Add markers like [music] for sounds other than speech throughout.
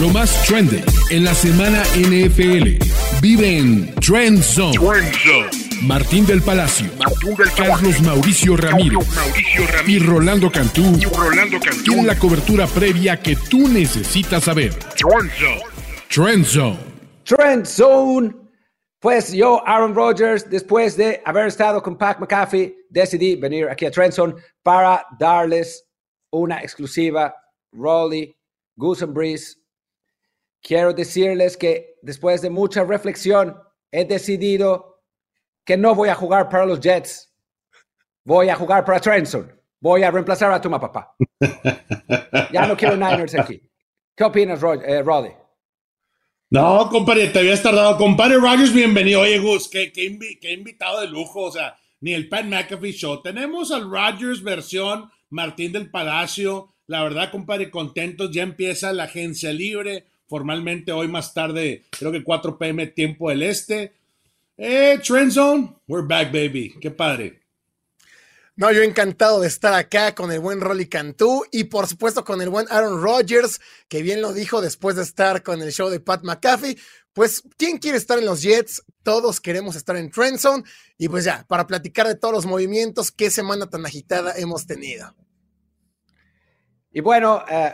Lo más trendy en la semana NFL. Vive en Trend Zone. Martín del Palacio, Carlos Mauricio Ramírez, y Rolando Cantú, tienen la cobertura previa que tú necesitas saber. Trend Zone. Trend Zone. Pues yo, Aaron Rodgers, después de haber estado con Pat McAfee, decidí venir aquí a Trend Zone para darles una exclusiva. Rolly, Goose and Breeze. Quiero decirles que después de mucha reflexión he decidido que no voy a jugar para los Jets. Voy a jugar para Trenson. Voy a reemplazar a tu papá. ya no quiero Niners aquí. ¿Qué opinas, eh, Roddy? No, compadre, te habías tardado. Compadre Rogers, bienvenido. Oye, Gus, qué, qué, invitado de lujo. O sea, ni el Pat McAfee Show. Tenemos al Rogers versión Martín del Palacio. La verdad, compadre, contentos. Ya empieza la agencia libre. Formalmente hoy más tarde, creo que 4 pm, tiempo del este. Eh, Trend Zone, we're back, baby. Qué padre. No, yo encantado de estar acá con el buen Rolly Cantú y por supuesto con el buen Aaron Rodgers, que bien lo dijo después de estar con el show de Pat McAfee. Pues, ¿quién quiere estar en los Jets? Todos queremos estar en Trend Zone. Y pues ya, para platicar de todos los movimientos, qué semana tan agitada hemos tenido. Y bueno, eh,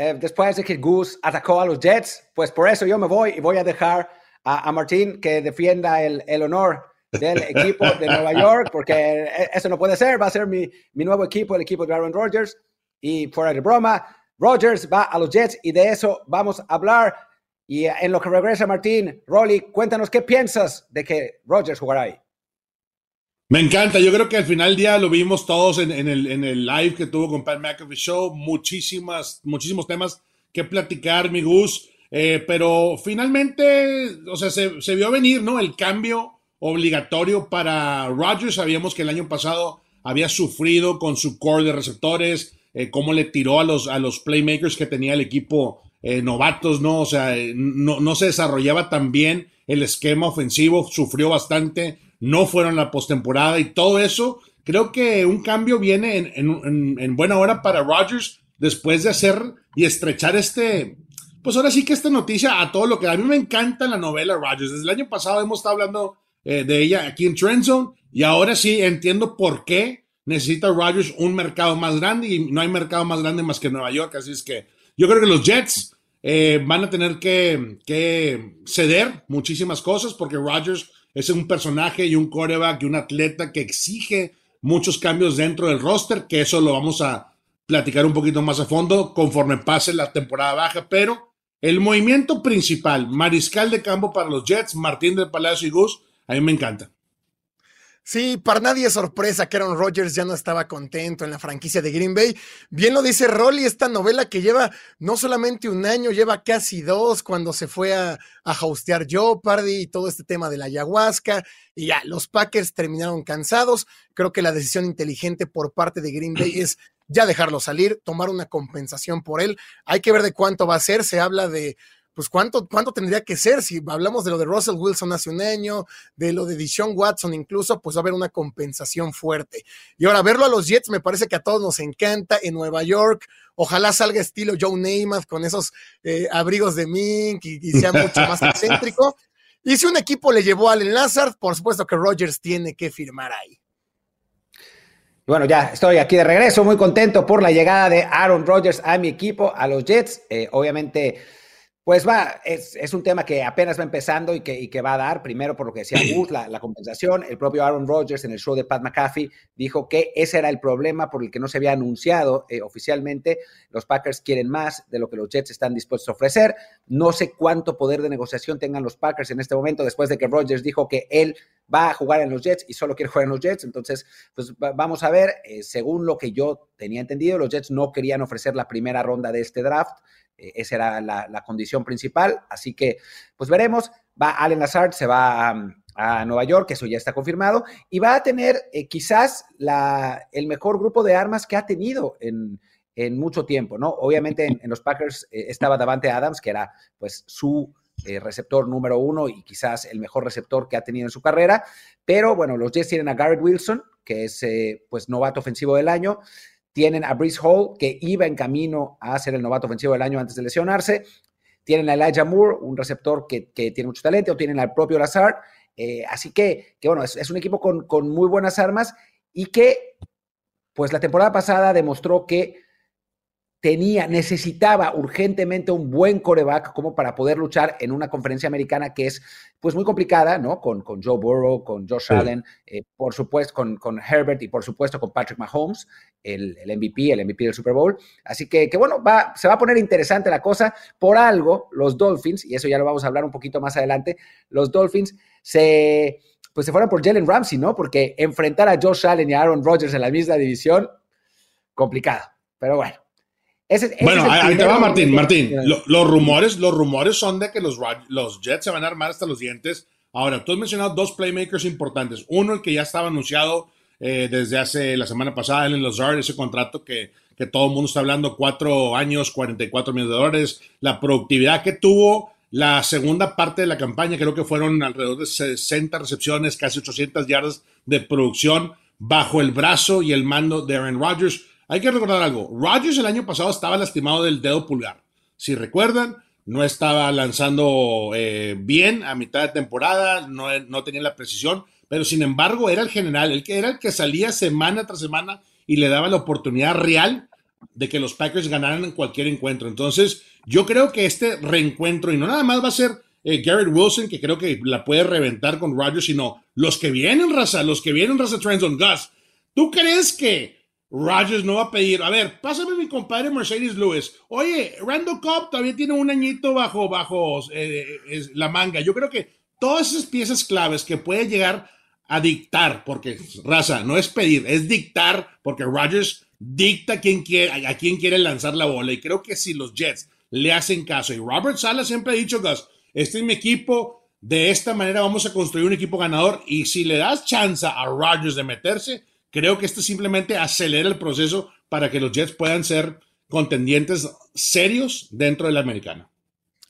eh, después de que Goose atacó a los Jets, pues por eso yo me voy y voy a dejar a, Martín que defienda el, el, honor del [laughs] equipo de Nueva York, porque e, eso no puede ser, va a ser mi, mi nuevo equipo, el equipo de Aaron Rodgers. Y fuera de broma, Rodgers va a los Jets y de eso vamos a hablar. Y en lo que regresa Martín, Rolly, cuéntanos qué piensas de que Rodgers jugará ahí. Me encanta, yo creo que al final del día lo vimos todos en, el, en el live que tuvo con Pat McAfee Show, muchísimas, muchísimos temas que platicar, mi Gus. Eh, pero finalmente, o sea, se, se, vio venir, ¿no? El cambio obligatorio para Rodgers. Sabíamos que el año pasado había sufrido con su core de receptores, eh, cómo le tiró a los, a los playmakers que tenía el equipo eh, novatos, ¿no? O sea, no, no, se desarrollaba tan bien el esquema ofensivo, sufrió bastante, no fueron la postemporada y todo eso. Creo que un cambio viene en, en, en buena hora para Rodgers después de hacer y estrechar este, pues ahora sí que esta noticia a todo lo que a mí me encanta la novela Rogers. Desde el año pasado hemos estado hablando eh, de ella aquí en Trend Zone y ahora sí entiendo por qué necesita Rogers un mercado más grande y no hay mercado más grande más que Nueva York. Así es que yo creo que los Jets eh, van a tener que, que, ceder muchísimas cosas porque Rogers es un personaje y un coreback y un atleta que exige muchos cambios dentro del roster, que eso lo vamos a platicar un poquito más a fondo conforme pase la temporada baja, pero el movimiento principal, mariscal de campo para los Jets, Martín del Palacio y Gus, a mí me encanta. Sí, para nadie es sorpresa que Aaron Rodgers ya no estaba contento en la franquicia de Green Bay. Bien lo dice Rolly, esta novela que lleva no solamente un año, lleva casi dos cuando se fue a, a hostear Jeopardy y todo este tema de la ayahuasca. Y ya, los Packers terminaron cansados. Creo que la decisión inteligente por parte de Green Bay [clears throat] es ya dejarlo salir, tomar una compensación por él. Hay que ver de cuánto va a ser. Se habla de, pues, cuánto, cuánto tendría que ser. Si hablamos de lo de Russell Wilson hace un año, de lo de Dishon Watson incluso, pues va a haber una compensación fuerte. Y ahora, verlo a los Jets me parece que a todos nos encanta en Nueva York. Ojalá salga estilo Joe Namath con esos eh, abrigos de mink y, y sea mucho más [laughs] excéntrico. Y si un equipo le llevó a Allen Lazard, por supuesto que Rodgers tiene que firmar ahí bueno, ya estoy aquí de regreso, muy contento por la llegada de Aaron Rodgers a mi equipo, a los Jets. Eh, obviamente, pues va, es, es, un tema que apenas va empezando y que, que va a dar, primero por lo que decía Gus, la, la, compensación. El propio Aaron Rodgers en el show de Pat McAfee dijo que ese era el problema por el que no se había anunciado eh, oficialmente. Los Packers quieren más de lo que los Jets están dispuestos a ofrecer. No sé cuánto poder de negociación tengan los Packers en este momento, después de que Rodgers dijo que él va a jugar en los Jets y solo quiere jugar en los Jets. Entonces, pues vamos a ver, eh, según lo que yo tenía entendido, los Jets no querían ofrecer la primera ronda de este draft. Eh, esa era la, condición principal. Así que, pues veremos. Va Allen Lazard, se va a, Nueva York, eso ya está confirmado, y va a tener eh, quizás el mejor grupo de armas que ha tenido en, mucho tiempo, ¿no? Obviamente en, los Packers eh, estaba Davante Adams, que era pues su receptor número uno y quizás el mejor receptor que ha tenido en su carrera, pero bueno, los Jets tienen a Garrett Wilson, que es pues novato ofensivo del año, tienen a Brees Hall, que iba en camino a ser el novato ofensivo del año antes de lesionarse. tienen a Elijah Moore, un receptor que, tiene mucho talento, tienen al propio Lazard. Eh, así que, que, bueno, es, un equipo con, con, muy buenas armas y que, pues la temporada pasada demostró que tenía, necesitaba urgentemente un buen coreback como para poder luchar en una conferencia americana que es pues muy complicada, ¿no? Con, con Joe Burrow, con Josh Allen, eh, por supuesto con, con, Herbert y por supuesto con Patrick Mahomes, el, el, MVP, el MVP del Super Bowl. Así que, que bueno, va, se va a poner interesante la cosa. Por algo, los Dolphins, y eso ya lo vamos a hablar un poquito más adelante, los Dolphins se, pues se fueron por Jalen Ramsey, ¿no? Porque enfrentar a Josh Allen y a Aaron Rodgers en la misma división, complicado. Pero bueno, bueno, ahí te va Martín. Martín, los rumores, los rumores son de que los, los Jets se van a armar hasta los dientes. Ahora, tú has mencionado dos playmakers importantes. Uno, el que ya estaba anunciado eh, desde hace la semana pasada en los Lazard, ese contrato que, que todo el mundo está hablando, cuatro años, 44 millones de dólares. La productividad que tuvo la segunda parte de la campaña, creo que fueron alrededor de 60 recepciones, casi 800 yardas de producción bajo el brazo y el mando de Aaron Rodgers. Hay que recordar algo. Rodgers el año pasado estaba lastimado del dedo pulgar. Si recuerdan, no estaba lanzando eh, bien a mitad de temporada, no, no, tenía la precisión, pero sin embargo era el general, el que era el que salía semana tras semana y le daba la oportunidad real de que los Packers ganaran en cualquier encuentro. Entonces, yo creo que este reencuentro, y no nada más va a ser eh, Garrett Wilson, que creo que la puede reventar con Rodgers, sino los que vienen, raza, los que vienen, raza Trends Gus. ¿Tú crees que Rogers no va a pedir, a ver, pásame mi compadre Mercedes Lewis. Oye, Randall Cobb todavía tiene un añito bajo, bajo eh, la manga. Yo creo que todas esas piezas claves que puede llegar a dictar, porque raza, no es pedir, es dictar, porque Rogers dicta a quién quiere, quiere lanzar la bola. Y creo que si los Jets le hacen caso, y Robert Sala siempre ha dicho, Gus, este es mi equipo, de esta manera vamos a construir un equipo ganador. Y si le das chance a Rogers de meterse, Creo que esto simplemente acelera el proceso para que los Jets puedan ser contendientes serios dentro de la americana.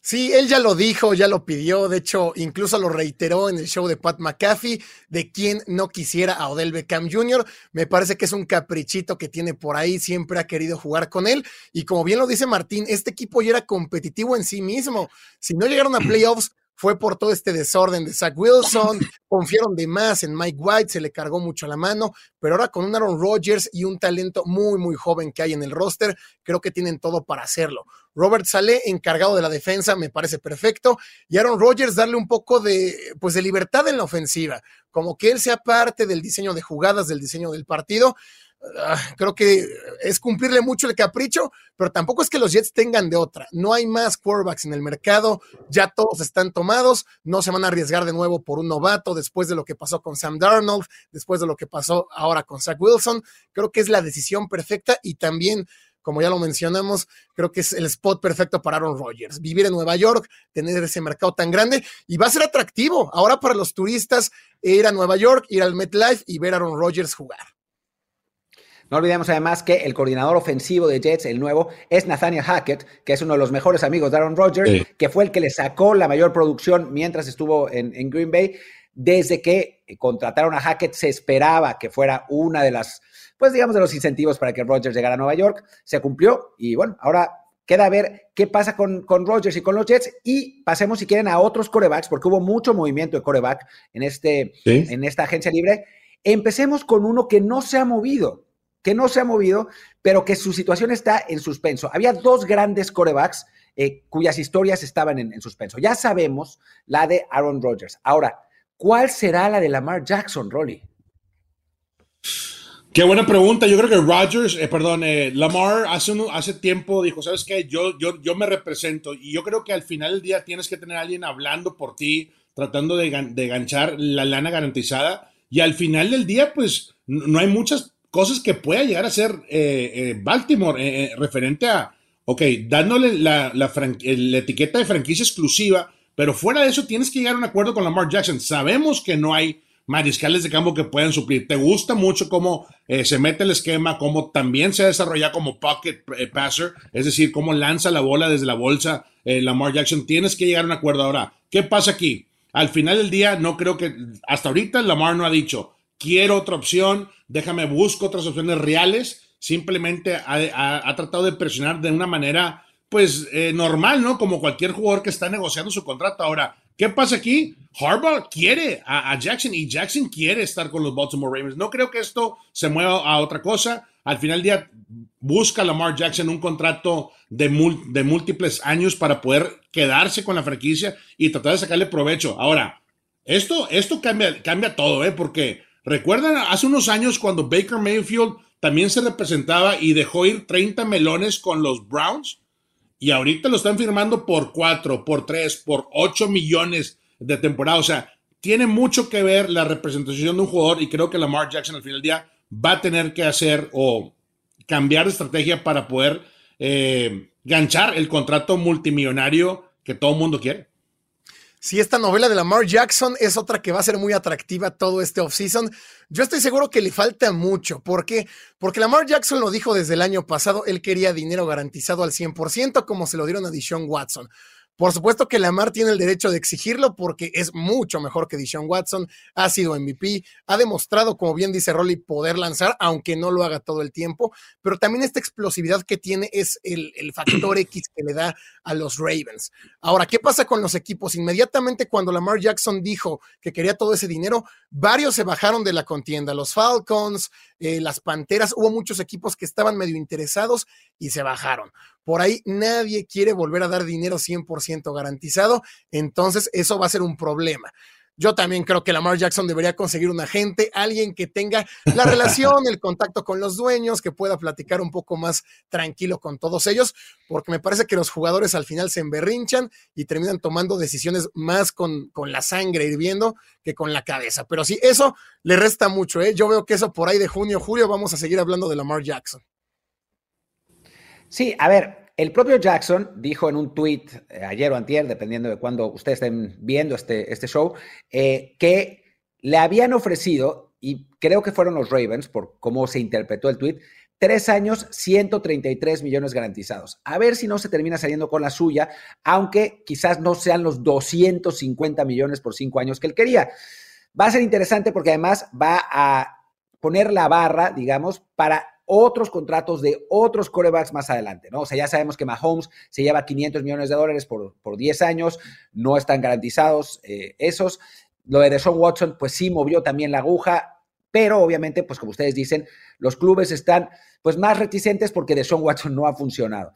Sí, él ya lo dijo, ya lo pidió, de hecho, incluso lo reiteró en el show de Pat McAfee, de quien no quisiera a Odell Beckham Jr. Me parece que es un caprichito que tiene por ahí, siempre ha querido jugar con él. Y como bien lo dice Martín, este equipo ya era competitivo en sí mismo. Si no llegaron a [clears throat] playoffs, fue por todo este desorden de Zach Wilson, confiaron de más en Mike White, se le cargó mucho la mano, pero ahora con un Aaron Rodgers y un talento muy, muy joven que hay en el roster, creo que tienen todo para hacerlo. Robert Saleh, encargado de la defensa, me parece perfecto, y Aaron Rodgers darle un poco de, pues, de libertad en la ofensiva, como que él sea parte del diseño de jugadas, del diseño del partido, creo que es cumplirle mucho el capricho, pero tampoco es que los Jets tengan de otra. No hay más quarterbacks en el mercado, ya todos están tomados, no se van a arriesgar de nuevo por un novato después de lo que pasó con Sam Darnold, después de lo que pasó ahora con Zach Wilson. Creo que es la decisión perfecta y también como ya lo mencionamos, creo que es el spot perfecto para Aaron Rodgers. Vivir en Nueva York, tener ese mercado tan grande y va a ser atractivo ahora para los turistas ir a Nueva York, ir al MetLife y ver a Aaron Rodgers jugar. No olvidemos además que el coordinador ofensivo de Jets, el nuevo, es Nathaniel Hackett, que es uno de los mejores amigos de Aaron Rodgers, que fue el que le sacó la mayor producción mientras estuvo en, Green Bay. Desde que contrataron a Hackett, se esperaba que fuera una de las, pues digamos, de los incentivos para que Rodgers llegara a Nueva York. Se cumplió y bueno, ahora queda ver qué pasa con, con Rodgers y con los Jets. Y pasemos, si quieren, a otros corebacks, porque hubo mucho movimiento de coreback en, este, en esta agencia libre. Empecemos con uno que no se ha movido, que no se ha movido, pero que su situación está en suspenso. Había dos grandes corebacks eh, cuyas historias estaban en, suspenso. Ya sabemos la de Aaron Rodgers. Ahora, ¿cuál será la de Lamar Jackson, Rolly? Qué buena pregunta. Yo creo que Rodgers, eh, perdón, eh, Lamar hace, hace tiempo dijo, ¿sabes qué? Yo, yo, yo me represento y yo creo que al final del día tienes que tener a alguien hablando por ti, tratando de, de ganchar la lana garantizada y al final del día, pues no hay muchas cosas que pueda llegar a ser eh, eh, Baltimore eh, referente a, ok, dándole la, etiqueta de franquicia exclusiva, pero fuera de eso tienes que llegar a un acuerdo con Lamar Jackson. Sabemos que no hay mariscales de campo que puedan suplir. Te gusta mucho cómo se mete el esquema, cómo también se desarrolla como pocket passer, es decir, cómo lanza la bola desde la bolsa Lamar Jackson. Tienes que llegar a un acuerdo ahora. ¿Qué pasa aquí? Al final del día, no creo que hasta ahorita Lamar no ha dicho, quiero otra opción, déjame busco otras opciones reales. Simplemente ha, tratado de presionar de una manera pues eh, normal, ¿no? Como cualquier jugador que está negociando su contrato. Ahora, ¿qué pasa aquí? Harbaugh quiere a, Jackson y Jackson quiere estar con los Baltimore Ravens. No creo que esto se mueva a otra cosa. Al final del día, busca Lamar Jackson un contrato de, de múltiples años para poder quedarse con la franquicia y tratar de sacarle provecho. Ahora, esto, esto cambia, cambia todo, ¿eh? Porque recuerdan hace unos años cuando Baker Mayfield también se representaba y dejó ir 30 melones con los Browns y ahorita lo están firmando por 4, por 3, por 8 millones de temporada. O sea, tiene mucho que ver la representación de un jugador y creo que Lamar Jackson al final del día va a tener que hacer o cambiar de estrategia para poder eh, ganchar el contrato multimillonario que todo el mundo quiere. Si esta novela de Lamar Jackson es otra que va a ser muy atractiva todo este offseason, yo estoy seguro que le falta mucho. ¿Por qué? Porque Lamar Jackson lo dijo desde el año pasado, él quería dinero garantizado al 100% como se lo dieron a Deshaun Watson. Por supuesto que Lamar tiene el derecho de exigirlo porque es mucho mejor que Deshaun Watson, ha sido MVP, ha demostrado, como bien dice Rolly, poder lanzar, aunque no lo haga todo el tiempo, pero también esta explosividad que tiene es el, el factor [clears throat] X que le da a los Ravens. Ahora, ¿qué pasa con los equipos? Inmediatamente cuando Lamar Jackson dijo que quería todo ese dinero, varios se bajaron de la contienda, los Falcons, eh, las Panteras, hubo muchos equipos que estaban medio interesados y se bajaron. Por ahí nadie quiere volver a dar dinero 100% garantizado, entonces eso va a ser un problema. Yo también creo que Lamar Jackson debería conseguir un agente, alguien que tenga la relación, el contacto con los dueños, que pueda platicar un poco más tranquilo con todos ellos, porque me parece que los jugadores al final se emberrinchan y terminan tomando decisiones más con, con la sangre hirviendo que con la cabeza. Pero sí, eso le resta mucho. ¿eh? Yo veo que eso por ahí de junio, julio, vamos a seguir hablando de Lamar Jackson. Sí, a ver, el propio Jackson dijo en un tweet eh, ayer o antier, dependiendo de cuándo ustedes estén viendo este, este show, eh, que le habían ofrecido, y creo que fueron los Ravens, por cómo se interpretó el tweet, tres años, 133 millones garantizados. A ver si no se termina saliendo con la suya, aunque quizás no sean los 250 millones por cinco años que él quería. Va a ser interesante porque además va a poner la barra, digamos, para otros contratos de otros corebacks más adelante, ¿no? O sea, ya sabemos que Mahomes se lleva 500 millones de dólares por, por 10 años, no están garantizados eh, esos. Lo de Deshaun Watson, pues sí movió también la aguja, pero obviamente, pues como ustedes dicen, los clubes están pues más reticentes porque Deshaun Watson no ha funcionado.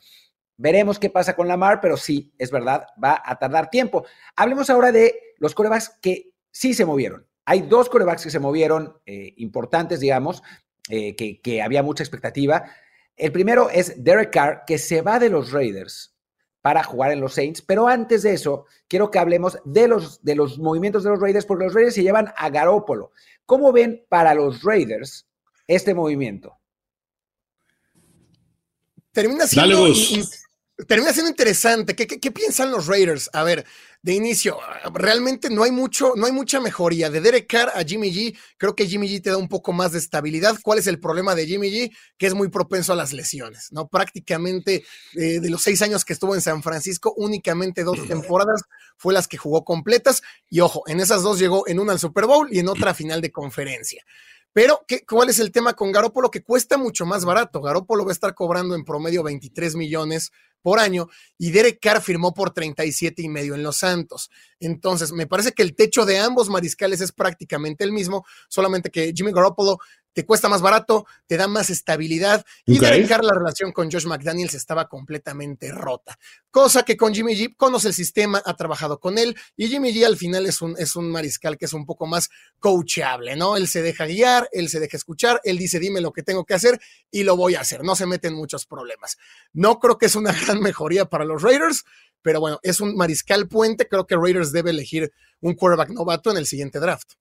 Veremos qué pasa con Lamar, pero sí, es verdad, va a tardar tiempo. Hablemos ahora de los corebacks que sí se movieron. Hay dos corebacks que se movieron eh, importantes, digamos, eh, que, había mucha expectativa. El primero es Derek Carr, que se va de los Raiders para jugar en los Saints, pero antes de eso, quiero que hablemos de los, de los movimientos de los Raiders, porque los Raiders se llevan a Garópolo. ¿Cómo ven para los Raiders este movimiento? Termina siendo, termina siendo interesante. ¿Qué, qué piensan los Raiders? A ver, de inicio, realmente no hay mucho, no hay mucha mejoría. De Derek Carr a Jimmy G, creo que Jimmy G te da un poco más de estabilidad. ¿Cuál es el problema de Jimmy G? Que es muy propenso a las lesiones, ¿no? Prácticamente eh, de los seis años que estuvo en San Francisco, únicamente dos temporadas fue las que jugó completas. Y ojo, en esas dos llegó en una al Super Bowl y en otra a final de conferencia. Pero, ¿qué, ¿cuál es el tema con Garópolo? Que cuesta mucho más barato. Garópolo va a estar cobrando en promedio 23 millones por año y Derek Carr firmó por 37 y medio en Los Santos. Entonces, me parece que el techo de ambos mariscales es prácticamente el mismo, solamente que Jimmy Garoppolo te cuesta más barato, te da más estabilidad y Derek Carr la relación con Josh McDaniels estaba completamente rota. Cosa que con Jimmy G conoce el sistema, ha trabajado con él y Jimmy G al final es un, es un mariscal que es un poco más coachable, ¿no? Él se deja guiar, él se deja escuchar, él dice dime lo que tengo que hacer y lo voy a hacer, no se mete en muchos problemas. No creo que es una [laughs] gran mejoría para los Raiders, pero bueno, es un mariscal puente. Creo que Raiders debe elegir un quarterback novato en el siguiente draft.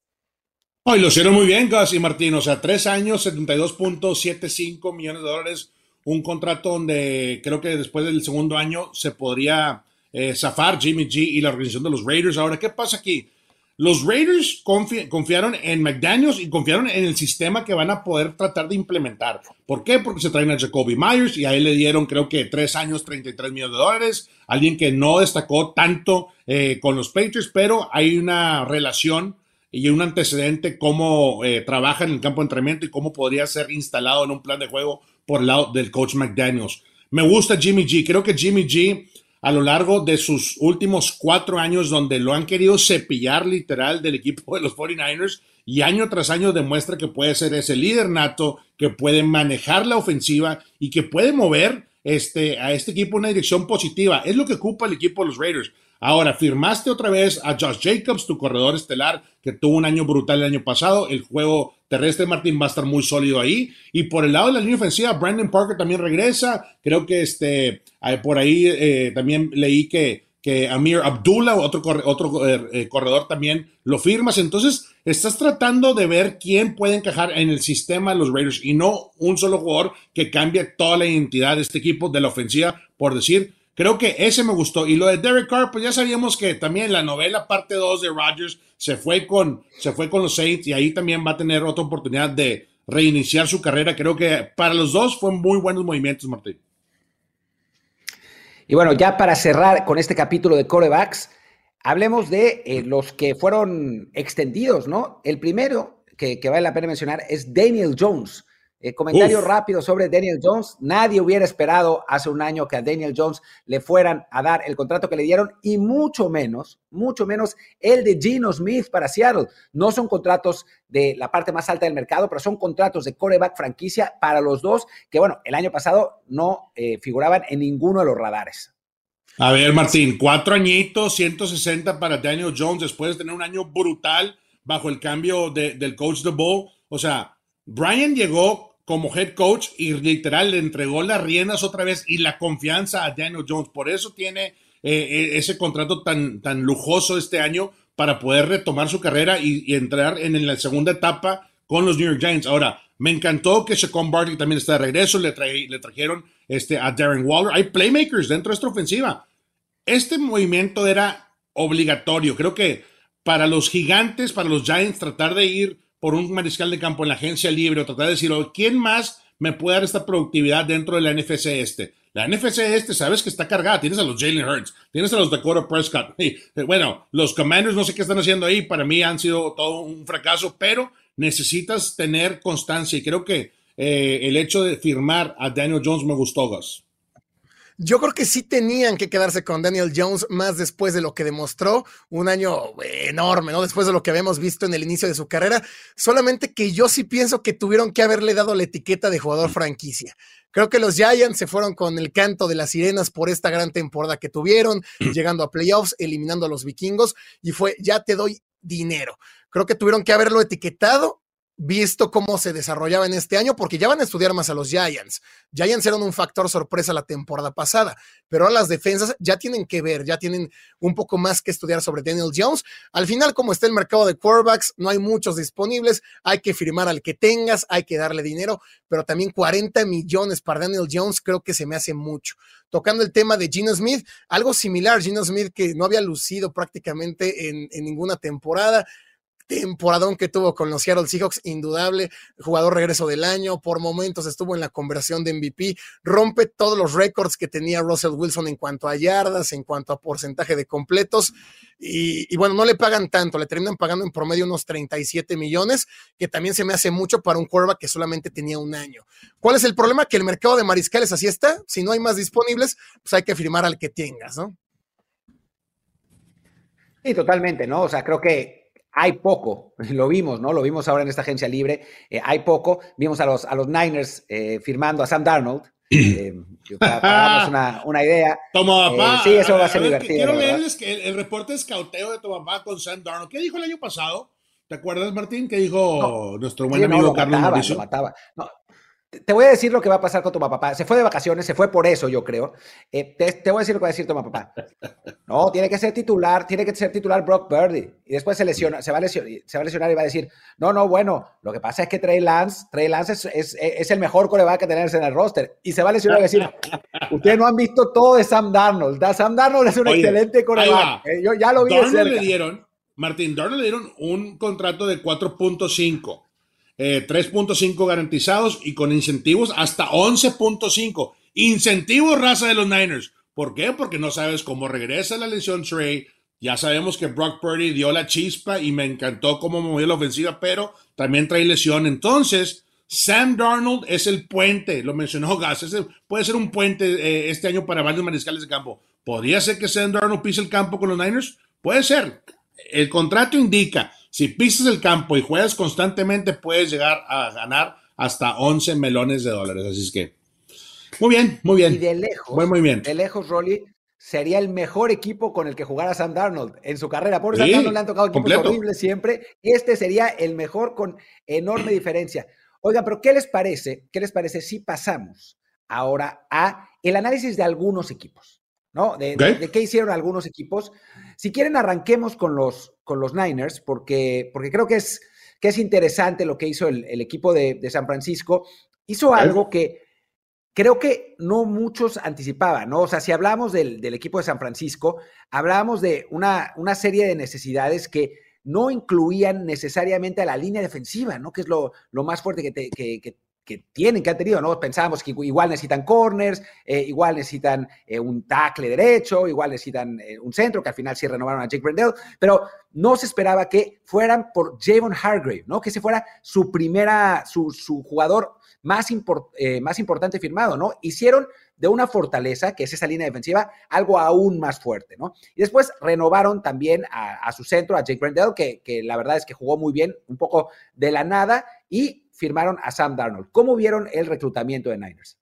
Oh, y lo hicieron muy bien, Gus y Martín. O sea, tres años, 72.75 millones de dólares. Un contrato donde creo que después del segundo año se podría eh, zafar Jimmy G y la organización de los Raiders. Ahora, ¿qué pasa aquí? Los Raiders confiaron en McDaniels y confiaron en el sistema que van a poder tratar de implementar. ¿Por qué? Porque se traen a Jacoby Myers y a él le dieron creo que tres años, 33 millones de dólares. Alguien que no destacó tanto eh, con los Patriots, pero hay una relación y un antecedente cómo eh, trabaja en el campo de entrenamiento y cómo podría ser instalado en un plan de juego por lado del coach McDaniels. Me gusta Jimmy G. Creo que Jimmy G a lo largo de sus últimos cuatro años donde lo han querido cepillar literal del equipo de los 49ers y año tras año demuestra que puede ser ese líder nato, que puede manejar la ofensiva y que puede mover este, a este equipo en una dirección positiva. Es lo que ocupa el equipo de los Raiders. Ahora, firmaste otra vez a Josh Jacobs, tu corredor estelar, que tuvo un año brutal el año pasado. El juego terrestre, Martín, va a estar muy sólido ahí. Y por el lado de la línea ofensiva, Brandon Parker también regresa. Creo que este, eh, por ahí eh, también leí que, que Amir Abdullah, otro, otro eh, corredor, también lo firmas. Entonces, estás tratando de ver quién puede encajar en el sistema de los Raiders y no un solo jugador que cambie toda la identidad de este equipo de la ofensiva, por decir Creo que ese me gustó. Y lo de Derek Carr, pues ya sabíamos que también la novela parte 2 de Rodgers se fue, con, se fue con los Saints y ahí también va a tener otra oportunidad de reiniciar su carrera. Creo que para los dos fue muy buenos movimientos, Martín. Y bueno, ya para cerrar con este capítulo de corebacks, hablemos de eh, los que fueron extendidos, ¿no? El primero que, que vale la pena mencionar es Daniel Jones. Eh, comentario rápido sobre Daniel Jones. Nadie hubiera esperado hace un año que a Daniel Jones le fueran a dar el contrato que le dieron y mucho menos, mucho menos el de Gino Smith para Seattle. No son contratos de la parte más alta del mercado, pero son contratos de coreback franquicia para los dos que, bueno, el año pasado no eh, figuraban en ninguno de los radares. A ver, Martín, cuatro añitos, 160 para Daniel Jones después de tener un año brutal bajo el cambio del coach de Bull. O sea, Brian llegó como head coach y literal le entregó las riendas otra vez y la confianza a Daniel Jones. Por eso tiene eh, eh, ese contrato tan, tan lujoso este año para poder retomar su carrera y, entrar en, la segunda etapa con los New York Giants. Ahora, me encantó que Shaquon Barkley también está de regreso, le, le trajeron este, a Darren Waller. Hay playmakers dentro de esta ofensiva. Este movimiento era obligatorio. Creo que para los gigantes, para los Giants, tratar de ir por un mariscal de campo en la agencia libre o tratar de decir, ¿quién más me puede dar esta productividad dentro de la NFC este? La NFC este, sabes que está cargada. Tienes a los Jalen Hurts, tienes a los Dakota Prescott. [laughs] Eh, bueno, los Commanders no sé qué están haciendo ahí. Para mí han sido todo un fracaso, pero necesitas tener constancia. Y creo que eh, el hecho de firmar a Daniel Jones me gustó, Gus. Yo creo que sí tenían que quedarse con Daniel Jones más después de lo que demostró, un año enorme, ¿no? Después de lo que habíamos visto en el inicio de su carrera, solamente que yo sí pienso que tuvieron que haberle dado la etiqueta de jugador franquicia. Creo que los Giants se fueron con el canto de las sirenas por esta gran temporada que tuvieron, llegando a playoffs, eliminando a los vikingos, y fue, ya te doy dinero. Creo que tuvieron que haberlo etiquetado visto cómo se desarrollaba en este año, porque ya van a estudiar más a los Giants. Giants eran un factor sorpresa la temporada pasada, pero ahora las defensas ya tienen que ver, ya tienen un poco más que estudiar sobre Daniel Jones. Al final, como está el mercado de quarterbacks, no hay muchos disponibles, hay que firmar al que tengas, hay que darle dinero, pero también 40 millones para Daniel Jones creo que se me hace mucho. Tocando el tema de Gino Smith, algo similar, Gino Smith que no había lucido prácticamente en, en ninguna temporada temporadón que tuvo con los Seattle Seahawks, indudable, jugador regreso del año, por momentos estuvo en la conversión de MVP, rompe todos los récords que tenía Russell Wilson en cuanto a yardas, en cuanto a porcentaje de completos, y, bueno, no le pagan tanto, le terminan pagando en promedio unos 37 millones, que también se me hace mucho para un quarterback que solamente tenía un año. ¿Cuál es el problema? Que el mercado de mariscales así está, si no hay más disponibles, pues hay que firmar al que tengas, ¿no? Sí, totalmente, ¿no? O sea, creo que hay poco, [laughs] lo vimos, ¿no? Lo vimos ahora en esta agencia libre, eh, hay poco. Vimos a los, a los Niners eh, firmando a Sam Darnold. [clears throat] Eh, para, darnos una, una, idea. Toma papá. sí, eso va a ser divertido. Quiero leerles que el, reporte de escauteo de tu papá con Sam Darnold. ¿Qué dijo el año pasado? ¿Te acuerdas, Martín? ¿Qué dijo nuestro buen amigo Carlos Mauricio? mataba. No, te voy a decir lo que va a pasar con tu papá. Se fue de vacaciones, se fue por eso, yo creo. Eh, te, voy a decir lo que va a decir tu papá. No, tiene que ser titular, tiene que ser titular Brock Purdy. Y después se lesiona, se va a lesionar, se va a lesionar y va a decir, no, no, bueno, lo que pasa es que Trey Lance, Trey Lance es, es, el mejor coreback que tenerse en el roster. Y se va a lesionar y va a decir, ustedes no han visto todo de Sam Darnold. Sam Darnold es un excelente coreback. Eh, yo ya lo vi Darnold le dieron, Martín, Darnold le dieron un contrato de 4.5 3.5 eh, garantizados y con incentivos hasta 11.5. Incentivos raza de los Niners. ¿Por qué? Porque no sabes cómo regresa la lesión Trey. Ya sabemos que Brock Purdy dio la chispa y me encantó cómo movió la ofensiva, pero también trae lesión. Entonces, Sam Darnold es el puente, lo mencionó Gas, puede ser un puente eh, este año para varios mariscales de campo. ¿Podría ser que Sam Darnold pise el campo con los Niners? Puede ser. El contrato indica, si pisas el campo y juegas constantemente, puedes llegar a ganar hasta 11 melones de dólares. Así es que, muy bien, muy bien. Y de lejos, muy, muy bien. de lejos, Rolly, sería el mejor equipo con el que jugara Sam Darnold en su carrera. Por Sam Darnold le han tocado equipos horribles siempre. Este sería el mejor con enorme [clears throat] diferencia. Oiga, pero ¿qué les parece? ¿Qué les parece si pasamos ahora a el análisis de algunos equipos? ¿No? De, qué hicieron algunos equipos. Si quieren, arranquemos con los, con los Niners, porque, porque creo que es, que es interesante lo que hizo el, equipo de, San Francisco. Hizo algo que creo que no muchos anticipaban, ¿no? O sea, si hablamos del, del equipo de San Francisco, hablábamos de una, una serie de necesidades que no incluían necesariamente a la línea defensiva, ¿no? Que es lo, más fuerte que, que, tienen, que han tenido, ¿no? Pensábamos que igual necesitan corners, eh, igual necesitan eh, un tackle derecho, igual necesitan eh, un centro, que al final sí renovaron a Jake Brendel, pero no se esperaba que fueran por Javon Hargrave, ¿no? Que ese fuera su primera, su, su jugador más, más importante firmado, ¿no? Hicieron de una fortaleza, que es esa línea defensiva, algo aún más fuerte, ¿no? Y después renovaron también a, su centro, a Jake Brendel, que, que la verdad es que jugó muy bien, un poco de la nada, y firmaron a Sam Darnold. ¿Cómo vieron el reclutamiento de Niners?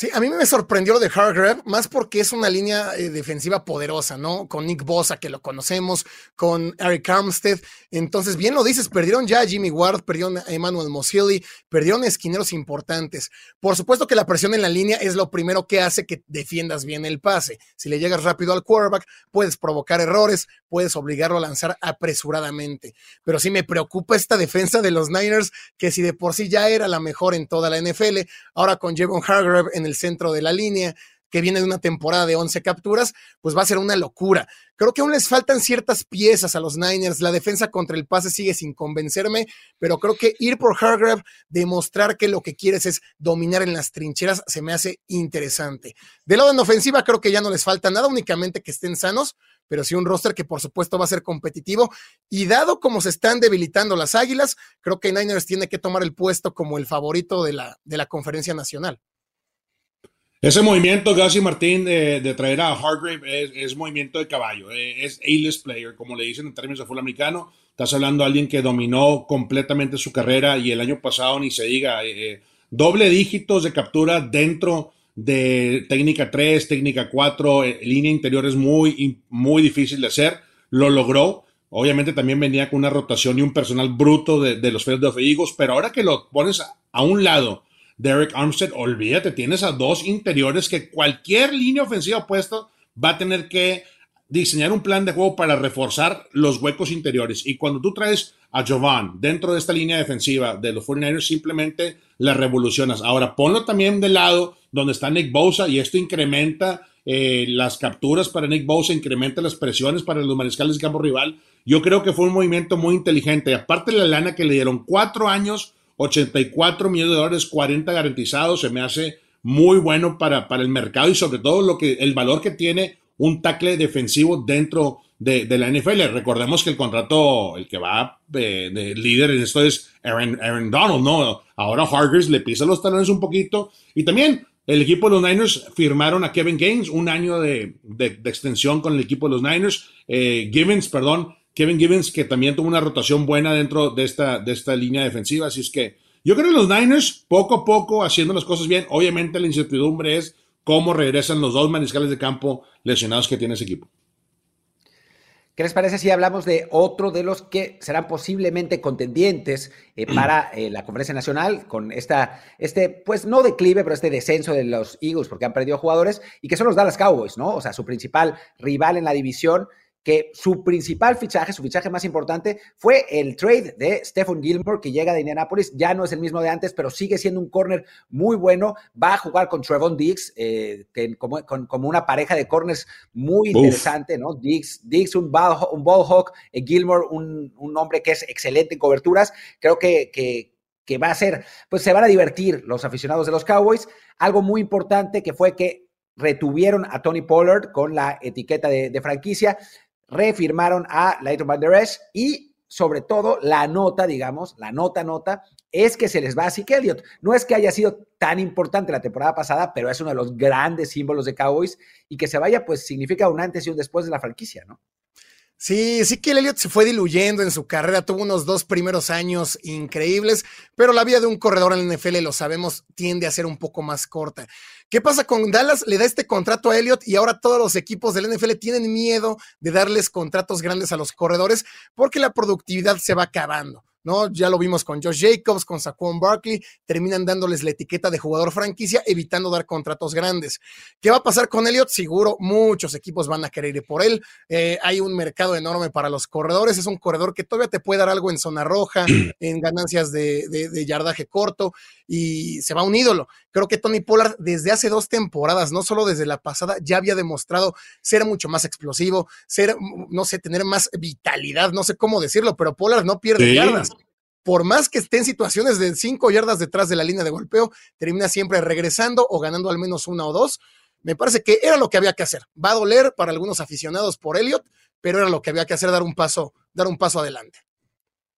Sí, a mí me sorprendió lo de Hargrave, más porque es una línea eh, defensiva poderosa, ¿no? Con Nick Bosa, que lo conocemos, con Eric Armstead. Entonces, bien lo dices, perdieron ya a Jimmy Ward, perdieron a Emmanuel Mosilli, perdieron esquineros importantes. Por supuesto que la presión en la línea es lo primero que hace que defiendas bien el pase. Si le llegas rápido al quarterback, puedes provocar errores, puedes obligarlo a lanzar apresuradamente. Pero sí me preocupa esta defensa de los Niners, que si de por sí ya era la mejor en toda la NFL, ahora con Javon Hargrave en el centro de la línea, que viene de una temporada de 11 capturas, pues va a ser una locura. Creo que aún les faltan ciertas piezas a los Niners. La defensa contra el pase sigue sin convencerme, pero creo que ir por Hargrave, demostrar que lo que quieres es dominar en las trincheras, se me hace interesante. De lado en ofensiva, creo que ya no les falta nada, únicamente que estén sanos, pero sí un roster que por supuesto va a ser competitivo. Y dado como se están debilitando las águilas, creo que Niners tiene que tomar el puesto como el favorito de la, de la conferencia nacional. Ese movimiento, Gassi Martín, de, traer a Hargrave es, movimiento de caballo, eh, es A-list player, como le dicen en términos de fútbol americano. Estás hablando de alguien que dominó completamente su carrera y el año pasado ni se diga, eh, eh, doble dígitos de captura dentro de técnica 3, técnica 4, línea interior es muy, muy difícil de hacer. Lo logró. Obviamente también venía con una rotación y un personal bruto de, los Philadelphia Eagles, pero ahora que lo pones a un lado Derek Armstead, olvídate, tienes a dos interiores que cualquier línea ofensiva opuesta va a tener que diseñar un plan de juego para reforzar los huecos interiores. Y cuando tú traes a Jovan dentro de esta línea defensiva de los 49ers, simplemente la revolucionas. Ahora, ponlo también del lado donde está Nick Bosa y esto incrementa eh, las capturas para Nick Bosa, incrementa las presiones para los mariscales de campo rival. Yo creo que fue un movimiento muy inteligente. Aparte de la lana que le dieron, cuatro años 84 millones de dólares, 40 garantizados, se me hace muy bueno para, para el mercado y sobre todo lo que, el valor que tiene un tackle defensivo dentro de, la NFL. Recordemos que el contrato, el que va de, líder en esto es Aaron, Aaron, Donald, ¿no? Ahora Hargreaves le pisa los talones un poquito y también el equipo de los Niners firmaron a Kevin Gaines un año de, extensión con el equipo de los Niners. Eh, Givens, perdón, Kevin Gibbons, que también tuvo una rotación buena dentro de esta, de esta línea defensiva. Así es que yo creo que los Niners, poco a poco, haciendo las cosas bien. Obviamente la incertidumbre es cómo regresan los dos mariscales de campo lesionados que tiene ese equipo. ¿Qué les parece si hablamos de otro de los que serán posiblemente contendientes eh, [clears throat] para eh, la conferencia nacional con esta, este, pues no declive, pero este descenso de los Eagles porque han perdido jugadores y que son los Dallas Cowboys, ¿no? O sea, su principal rival en la división que su principal fichaje, su fichaje más importante, fue el trade de Stephen Gilmore, que llega de Indianapolis. Ya no es el mismo de antes, pero sigue siendo un corner muy bueno. Va a jugar con Trevon Diggs, eh, como, una pareja de corners muy interesante, ¿no? Diggs, Diggs un, ball, un ball hawk, eh, Gilmore, un, hombre que es excelente en coberturas. Creo que, que, va a ser, pues se van a divertir los aficionados de los Cowboys. Algo muy importante que fue que retuvieron a Tony Pollard con la etiqueta de, de franquicia refirmaron a Leighton Van y sobre todo la nota, digamos, la nota, nota, es que se les va a Zeke Elliott. No es que haya sido tan importante la temporada pasada, pero es uno de los grandes símbolos de Cowboys y que se vaya, pues significa un antes y un después de la franquicia, ¿no? Sí, sí que el se fue diluyendo en su carrera, tuvo unos dos primeros años increíbles, pero la vida de un corredor en la NFL, lo sabemos, tiende a ser un poco más corta. ¿Qué pasa con Dallas? Le da este contrato a Elliott y ahora todos los equipos del NFL tienen miedo de darles contratos grandes a los corredores porque la productividad se va acabando. ¿No? Ya lo vimos con Josh Jacobs, con Saquon Barkley, terminan dándoles la etiqueta de jugador franquicia, evitando dar contratos grandes. ¿Qué va a pasar con Elliott? Seguro muchos equipos van a querer ir por él. Eh, hay un mercado enorme para los corredores, es un corredor que todavía te puede dar algo en zona roja, [clears throat] en ganancias de, de yardaje corto, y se va un ídolo. Creo que Tony Pollard desde hace dos temporadas, no solo desde la pasada, ya había demostrado ser mucho más explosivo, ser, no sé, tener más vitalidad, no sé cómo decirlo, pero Pollard no pierde yardas. Por más que esté en situaciones de cinco yardas detrás de la línea de golpeo, termina siempre regresando o ganando al menos una o dos. Me parece que era lo que había que hacer. Va a doler para algunos aficionados por Elliot, pero era lo que había que hacer, dar un paso, dar un paso adelante.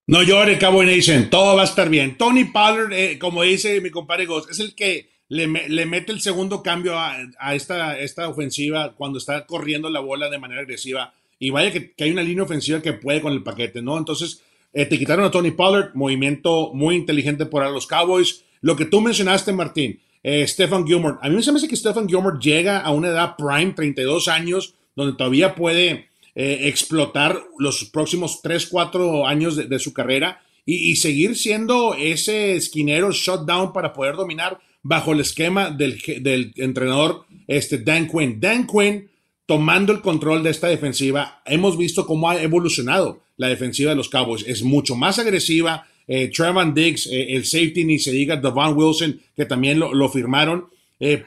No llore, Cowboy Nation, todo va a estar bien. Tony Pollard, eh, como dice mi compadre Ghost, es el que le, mete el segundo cambio a, esta, ofensiva cuando está corriendo la bola de manera agresiva. Y vaya que, hay una línea ofensiva que puede con el paquete, ¿no? Entonces, te quitaron a Tony Pollard, movimiento muy inteligente por los Cowboys. Lo que tú mencionaste, Martín, eh, Stephen Gilmore. A mí me parece que Stephen Gilmore llega a una edad prime, 32 años, donde todavía puede eh, explotar los próximos 3, 4 años de, su carrera y, seguir siendo ese esquinero shutdown para poder dominar bajo el esquema del, del, entrenador este Dan Quinn. Dan Quinn tomando el control de esta defensiva, hemos visto cómo ha evolucionado la defensiva de los Cowboys. Es mucho más agresiva. Eh, Trevor Diggs, eh, el safety, ni se diga Devon Wilson, que también lo, firmaron,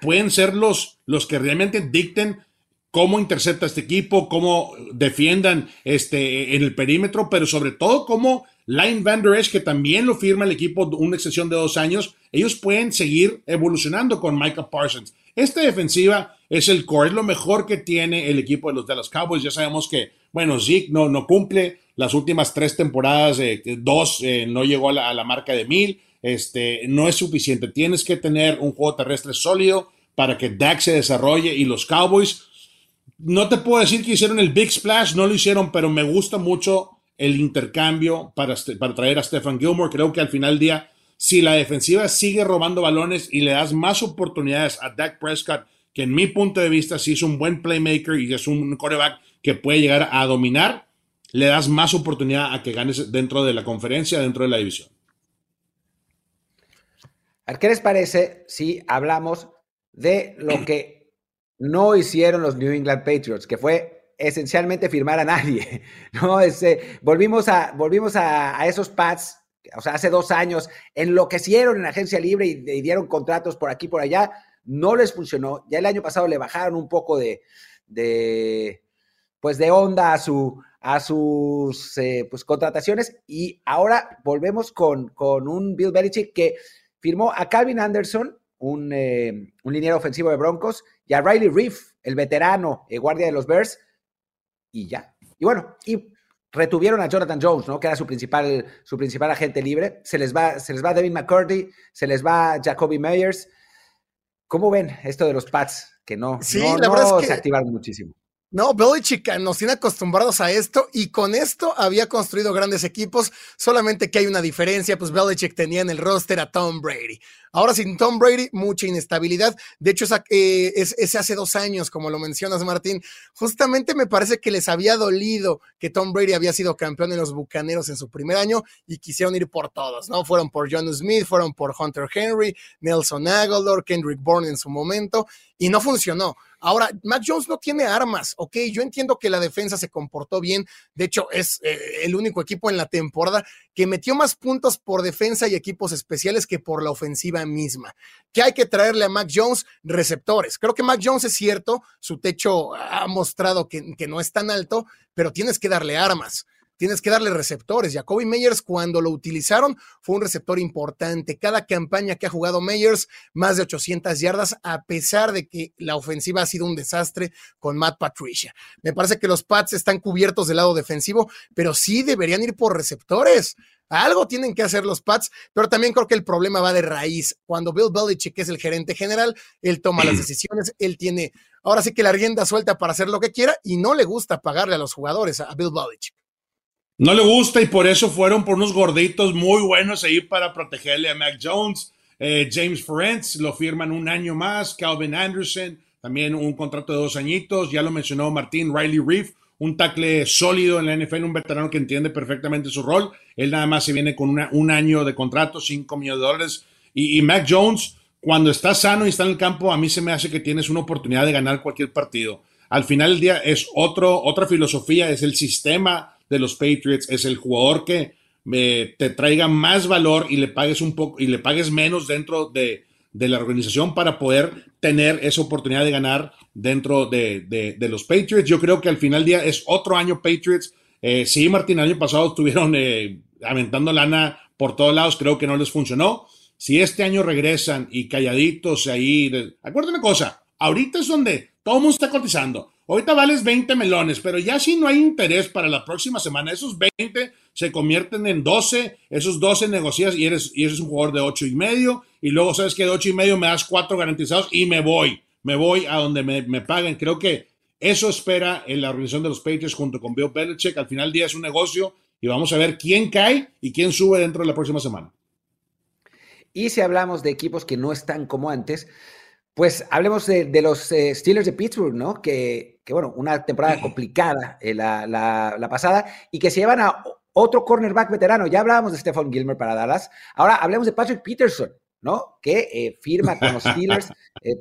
pueden ser los, los que realmente dicten cómo intercepta este equipo, cómo defiendan este, en el perímetro, pero sobre todo cómo Line Van que también lo firma el equipo una excepción de dos años, ellos pueden seguir evolucionando con Micah Parsons. Esta defensiva es el core, es lo mejor que tiene el equipo de los Dallas Cowboys. Ya sabemos que, bueno, Zeke no, no cumple las últimas tres temporadas, eh, dos eh, no llegó a la, marca de mil, este, no es suficiente. Tienes que tener un juego terrestre sólido para que Dak se desarrolle y los Cowboys no te puedo decir que hicieron el Big Splash, no lo hicieron, pero me gusta mucho el intercambio para, para traer a Stephen Gilmore. Creo que al final del día, si la defensiva sigue robando balones y le das más oportunidades a Dak Prescott, que en mi punto de vista sí es un buen playmaker y es un quarterback que puede llegar a dominar, le das más oportunidad a que ganes dentro de la conferencia, dentro de la división. ¿Qué les parece si hablamos de lo [clears throat] que no hicieron los New England Patriots, que fue esencialmente firmar a nadie, [laughs] ¿no? Este, volvimos a, volvimos a, esos pads, o sea, hace dos años, enloquecieron en agencia libre y, dieron contratos por aquí, por allá, no les funcionó. Ya el año pasado le bajaron un poco de, de pues de onda a, su, a sus eh, pues, contrataciones y ahora volvemos con, con un Bill Belichick que firmó a Calvin Anderson, un, eh, un liniero ofensivo de Broncos, y a Riley Reef, el veterano eh, guardia de los Bears, y ya. Y bueno, y retuvieron a Jonathan Jones, ¿no? Que era su principal, su principal agente libre. Se les va, se les va David McCurdy, se les va Jacoby Meyers. ¿Cómo ven esto de los Pats? Que no, sí, la verdad es que... se activaron muchísimo. No, Belichick nos tiene acostumbrados a esto y con esto había construido grandes equipos, solamente que hay una diferencia, pues Belichick tenía en el roster a Tom Brady. Ahora sin Tom Brady, mucha inestabilidad. De hecho, eh, ese hace dos años, como lo mencionas, Martín. Justamente me parece que les había dolido que Tom Brady había sido campeón en los Bucaneros en su primer año y quisieron ir por todos, ¿no? Fueron por John Smith, fueron por Hunter Henry, Nelson Aguilar, Kendrick Bourne en su momento y no funcionó. Ahora, Mac Jones no tiene armas, ok, yo entiendo que la defensa se comportó bien, de hecho es eh, el único equipo en la temporada que metió más puntos por defensa y equipos especiales que por la ofensiva misma. ¿Qué hay que traerle a Mac Jones? Receptores. Creo que Mac Jones es cierto, su techo ha mostrado que, que no es tan alto, pero tienes que darle armas. Tienes que darle receptores. Jacoby Meyers, cuando lo utilizaron, fue un receptor importante. Cada campaña que ha jugado Meyers, más de 800 yardas, a pesar de que la ofensiva ha sido un desastre con Matt Patricia. Me parece que los Pats están cubiertos del lado defensivo, pero sí deberían ir por receptores. Algo tienen que hacer los Pats, pero también creo que el problema va de raíz. Cuando Bill Belichick es el gerente general, él toma las [clears throat] decisiones, él tiene ahora sí que la rienda suelta para hacer lo que quiera y no le gusta pagarle a los jugadores a Bill Belichick. No le gusta y por eso fueron por unos gorditos muy buenos ahí para protegerle a Mac Jones. Eh, James Ferentz lo firman un año más. Calvin Anderson, también un contrato de dos añitos. Ya lo mencionó Martín Riley Reef, un tackle sólido en la NFL, un veterano que entiende perfectamente su rol. Él nada más se viene con un año de contrato, 5 millones de dólares. Y, Mac Jones, cuando está sano y está en el campo, a mí se me hace que tienes una oportunidad de ganar cualquier partido. Al final del día es otro, otra filosofía, es el sistema de los Patriots es el jugador que te traiga más valor y le pagues un poco y le pagues menos dentro de, la organización para poder tener esa oportunidad de ganar dentro de, los Patriots. Yo creo que al final del día es otro año Patriots. Eh, sí, Martín, el año pasado estuvieron eh, aventando lana por todos lados, creo que no les funcionó. Si este año regresan y calladitos ahí, acuérdense una cosa, ahorita es donde todo el mundo está cotizando. Ahorita vales 20 melones, pero ya si no hay interés para la próxima semana, esos 20 se convierten en 12, esos 12 negocias y eres, y eres un jugador de 8 y medio, y luego sabes que de 8 y medio me das 4 garantizados y me voy, me voy a donde me, me paguen. Creo que eso espera en la organización de los Patriots junto con Bill Belichick. Al final del día es un negocio y vamos a ver quién cae y quién sube dentro de la próxima semana. Y si hablamos de equipos que no están como antes, pues hablemos de, los eh, Steelers de Pittsburgh, ¿no? Que, bueno, una temporada complicada eh, la, pasada y que se llevan a otro cornerback veterano. Ya hablábamos de Stephon Gilmer para Dallas. Ahora hablemos de Patrick Peterson, ¿no? Que eh, firma con los Steelers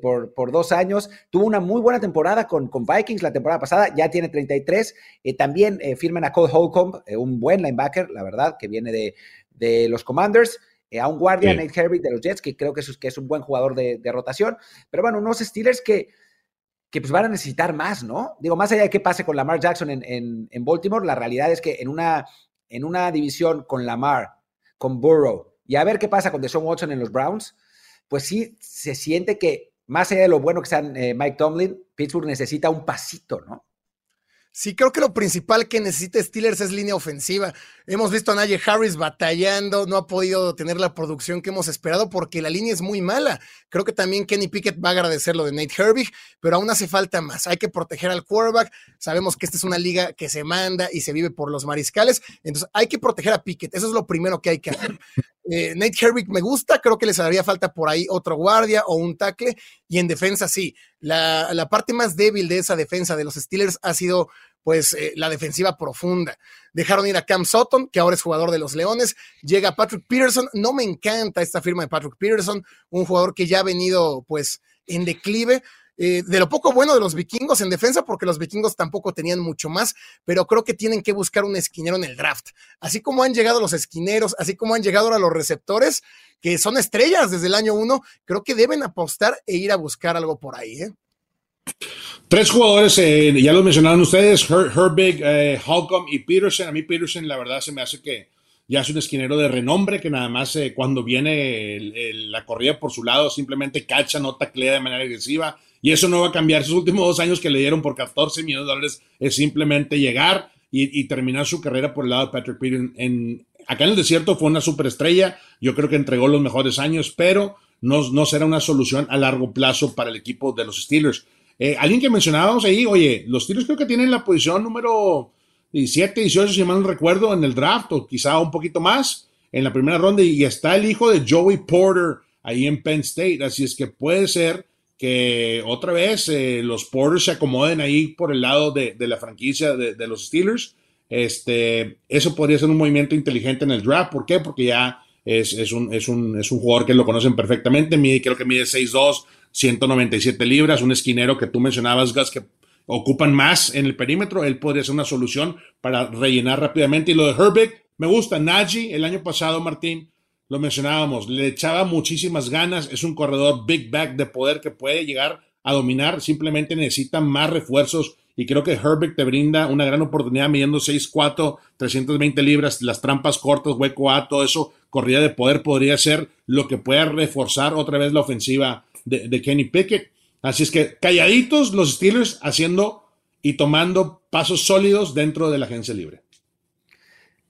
por, por, dos años. Tuvo una muy buena temporada con, con Vikings la temporada pasada, ya tiene 33. también firman a Cole Holcomb, un buen linebacker, la verdad, que viene de, de los Commanders. Eh, a un guardia, Nate Herbig de los Jets, que creo que es, que es un buen jugador de, rotación. Pero bueno, unos Steelers que, que pues van a necesitar más, ¿no? Digo, más allá de qué pase con Lamar Jackson en, Baltimore, la realidad es que en una, en una división con Lamar, con Burrow, y a ver qué pasa con Deshaun Watson en los Browns, pues sí se siente que más allá de lo bueno que sean eh, Mike Tomlin, Pittsburgh necesita un pasito, ¿no? Sí, creo que lo principal que necesita Steelers es línea ofensiva. Hemos visto a Najee Harris batallando, no ha podido tener la producción que hemos esperado porque la línea es muy mala. Creo que también Kenny Pickett va a agradecer lo de Nate Herbig, pero aún hace falta más. Hay que proteger al quarterback. Sabemos que esta es una liga que se manda y se vive por los mariscales, entonces hay que proteger a Pickett. Eso es lo primero que hay que hacer. Eh, Nate Herbig me gusta, creo que les haría falta por ahí otro guardia o un tackle. Y en defensa, sí. La, la parte más débil de esa defensa de los Steelers ha sido pues eh, la defensiva profunda. Dejaron ir a Cam Sutton, que ahora es jugador de los Leones. Llega Patrick Peterson. No me encanta esta firma de Patrick Peterson, un jugador que ya ha venido pues en declive. Eh, de lo poco bueno de los vikingos en defensa, porque los vikingos tampoco tenían mucho más, pero creo que tienen que buscar un esquinero en el draft. Así como han llegado los esquineros, así como han llegado ahora los receptores, que son estrellas desde el año uno, creo que deben apostar e ir a buscar algo por ahí. ¿eh? Tres jugadores, eh, ya lo mencionaron ustedes, Herbig, eh, Holcomb y Peterson. A mí Peterson la verdad se me hace que ya es un esquinero de renombre que nada más cuando viene la corrida por su lado simplemente cacha, no taclea de manera agresiva y eso no va a cambiar. Esos últimos dos años que le dieron por 14 millones de dólares es simplemente llegar y, terminar su carrera por el lado de Patrick Peterson. En, acá en el desierto fue una superestrella, yo creo que entregó los mejores años, pero no, no será una solución a largo plazo para el equipo de los Steelers. Eh, alguien que mencionábamos ahí, oye, los Steelers creo que tienen la posición número 17, 18, si mal no recuerdo, en el draft, o quizá un poquito más en la primera ronda, y está el hijo de Joey Porter ahí en Penn State, así es que puede ser que otra vez eh, los Porters se acomoden ahí por el lado de, la franquicia de, los Steelers. Este, eso podría ser un movimiento inteligente en el draft. ¿Por qué? Porque ya es, un, es, un, es un jugador que lo conocen perfectamente. Mide, creo que mide 6'2, 197 libras, un esquinero que tú mencionabas, Gus, que ocupan más en el perímetro, él podría ser una solución para rellenar rápidamente. Y lo de Herbig, me gusta. Nagy, el año pasado, Martín, lo mencionábamos, le echaba muchísimas ganas, es un corredor big back de poder que puede llegar a dominar, simplemente necesita más refuerzos y creo que Herbert te brinda una gran oportunidad midiendo 6'4, 320 libras, las trampas cortas, hueco A, todo eso, corrida de poder podría ser lo que pueda reforzar otra vez la ofensiva de, Kenny Pickett. Así es que calladitos los Steelers haciendo y tomando pasos sólidos dentro de la agencia libre.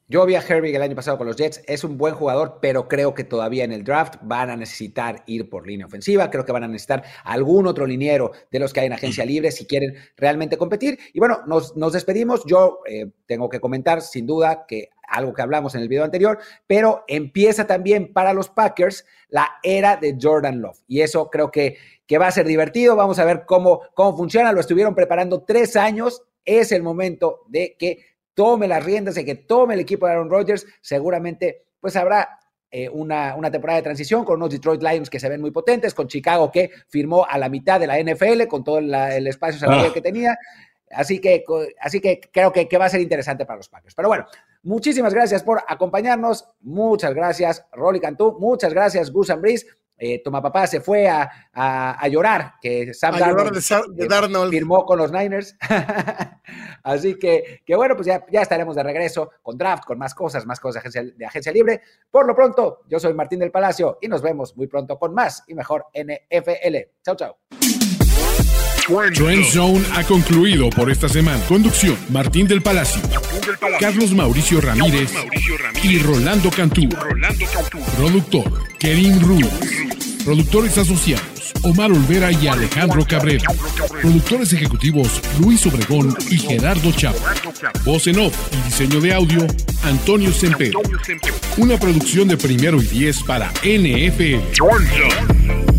Yo vi a Herbig el año pasado con los Jets, es un buen jugador, pero creo que todavía en el draft van a necesitar ir por línea ofensiva, creo que van a necesitar algún otro liniero de los que hay en agencia libre si quieren realmente competir. Y bueno, nos, despedimos, yo eh, tengo que comentar sin duda que algo que hablamos en el video anterior, pero empieza también para los Packers la era de Jordan Love. Y eso creo que, que va a ser divertido, vamos a ver cómo, cómo funciona, lo estuvieron preparando tres años, es el momento de que tome las riendas, de que tome el equipo de Aaron Rodgers, seguramente pues habrá eh, una, una, temporada de transición con unos Detroit Lions que se ven muy potentes, con Chicago que firmó a la mitad de la NFL con todo el espacio salarial ah. que tenía. Así que, así que creo que, que, va a ser interesante para los Packers. Pero bueno, muchísimas gracias por acompañarnos. Muchas gracias, Rolly Cantú. Muchas gracias, Gus Ambris. Eh, Toma Papá se fue a, a, llorar que Sam Darnold, firmó con los Niners. [laughs] Así que, que, bueno, pues ya, ya estaremos de regreso con draft, con más cosas, más cosas de agencia, de agencia libre. Por lo pronto, yo soy Martín del Palacio y nos vemos muy pronto con más y mejor NFL. Chao, chao. Trend Zone ha concluido por esta semana. Conducción: Martín del Palacio, Carlos Mauricio Ramírez, y Rolando Cantú. Productor: Kevin Ruiz. Productores asociados: Omar Olvera y Alejandro Cabrera. Productores ejecutivos: Luis Obregón y Gerardo Chapa. Voz en off y diseño de audio: Antonio Semper. Una producción de primero y diez para NFL.